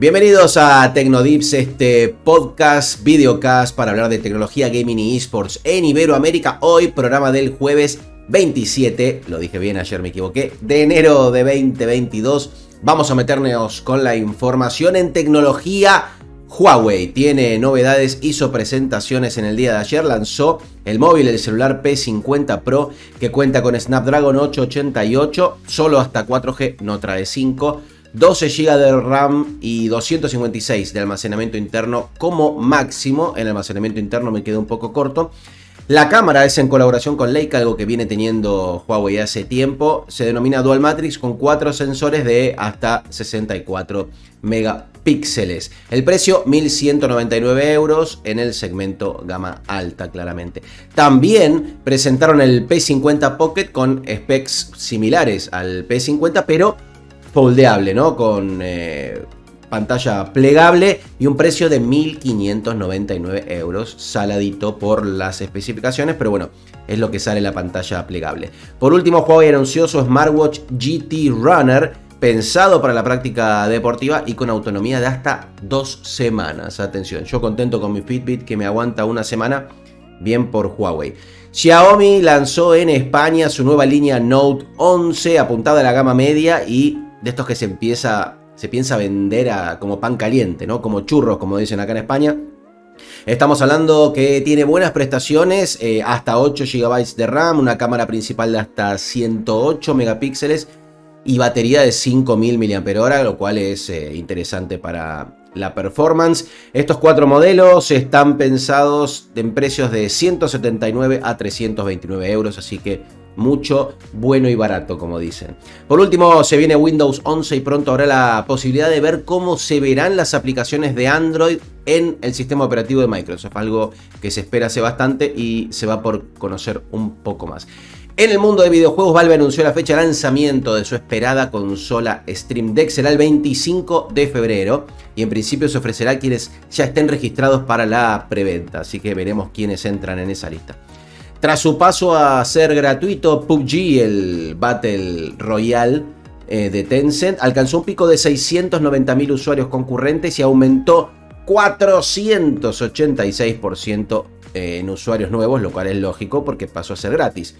Bienvenidos a Tecnodips, este podcast, videocast para hablar de tecnología, gaming y esports en Iberoamérica. Hoy, programa del jueves 27, lo dije bien, ayer me equivoqué, de enero de 2022. Vamos a meternos con la información en tecnología. Huawei tiene novedades, hizo presentaciones en el día de ayer, lanzó el móvil, el celular P50 Pro que cuenta con Snapdragon 888, solo hasta 4G, no trae 5 12 GB de RAM y 256 de almacenamiento interno como máximo. El almacenamiento interno me quedó un poco corto. La cámara es en colaboración con Leica, algo que viene teniendo Huawei hace tiempo. Se denomina Dual Matrix con cuatro sensores de hasta 64 megapíxeles. El precio 1.199 euros en el segmento gama alta, claramente. También presentaron el P50 Pocket con specs similares al P50, pero foldeable, ¿no? Con eh, pantalla plegable y un precio de 1.599 euros, saladito por las especificaciones, pero bueno, es lo que sale la pantalla plegable. Por último, Huawei anunció su smartwatch GT Runner, pensado para la práctica deportiva y con autonomía de hasta dos semanas. Atención, yo contento con mi Fitbit que me aguanta una semana, bien por Huawei. Xiaomi lanzó en España su nueva línea Note 11 apuntada a la gama media y de estos que se empieza, se piensa vender a, como pan caliente, ¿no? Como churros, como dicen acá en España. Estamos hablando que tiene buenas prestaciones, eh, hasta 8 GB de RAM, una cámara principal de hasta 108 megapíxeles y batería de 5000 mAh, lo cual es eh, interesante para la performance. Estos cuatro modelos están pensados en precios de 179 a 329 euros, así que mucho, bueno y barato, como dicen. Por último, se viene Windows 11 y pronto habrá la posibilidad de ver cómo se verán las aplicaciones de Android en el sistema operativo de Microsoft, algo que se espera hace bastante y se va por conocer un poco más. En el mundo de videojuegos, Valve anunció la fecha de lanzamiento de su esperada consola Stream Deck. Será el 25 de febrero y en principio se ofrecerá a quienes ya estén registrados para la preventa. Así que veremos quiénes entran en esa lista. Tras su paso a ser gratuito, PUBG, el Battle Royale eh, de Tencent, alcanzó un pico de 690.000 usuarios concurrentes y aumentó 486% en usuarios nuevos, lo cual es lógico porque pasó a ser gratis.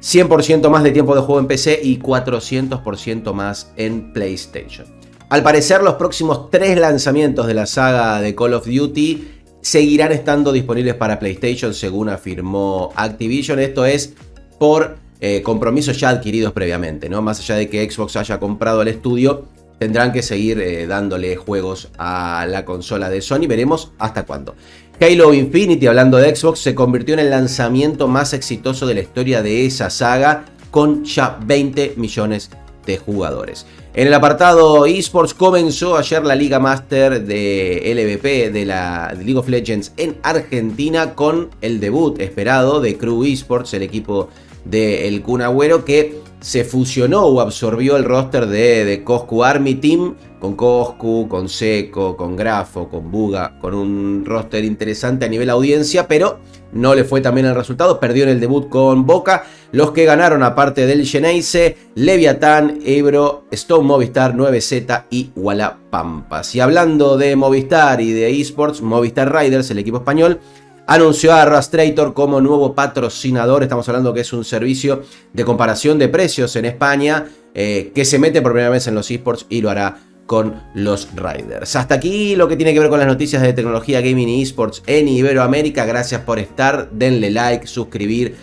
100% más de tiempo de juego en PC y 400% más en PlayStation. Al parecer, los próximos tres lanzamientos de la saga de Call of Duty seguirán estando disponibles para PlayStation según afirmó Activision. Esto es por eh, compromisos ya adquiridos previamente, ¿no? Más allá de que Xbox haya comprado el estudio, tendrán que seguir eh, dándole juegos a la consola de Sony. Veremos hasta cuándo. Halo Infinity, hablando de Xbox, se convirtió en el lanzamiento más exitoso de la historia de esa saga, con ya 20 millones de jugadores. En el apartado esports comenzó ayer la Liga Master de LVP de la League of Legends en Argentina con el debut esperado de Crew Esports, el equipo del El Kun que se fusionó o absorbió el roster de, de Coscu Army Team con Coscu, con Seco, con Grafo, con Buga, con un roster interesante a nivel audiencia, pero no le fue también el resultado, perdió en el debut con Boca. Los que ganaron, aparte del Geneise, Leviatán, Ebro, Stone Movistar, 9Z y Walla Pampas. Y hablando de Movistar y de esports, Movistar Riders, el equipo español, anunció a Rastrator como nuevo patrocinador. Estamos hablando que es un servicio de comparación de precios en España eh, que se mete por primera vez en los esports y lo hará con los Riders. Hasta aquí lo que tiene que ver con las noticias de tecnología, gaming y esports en Iberoamérica. Gracias por estar, denle like, suscribir,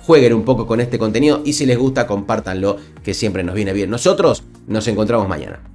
jueguen un poco con este contenido y si les gusta, compártanlo, que siempre nos viene bien. Nosotros nos encontramos mañana.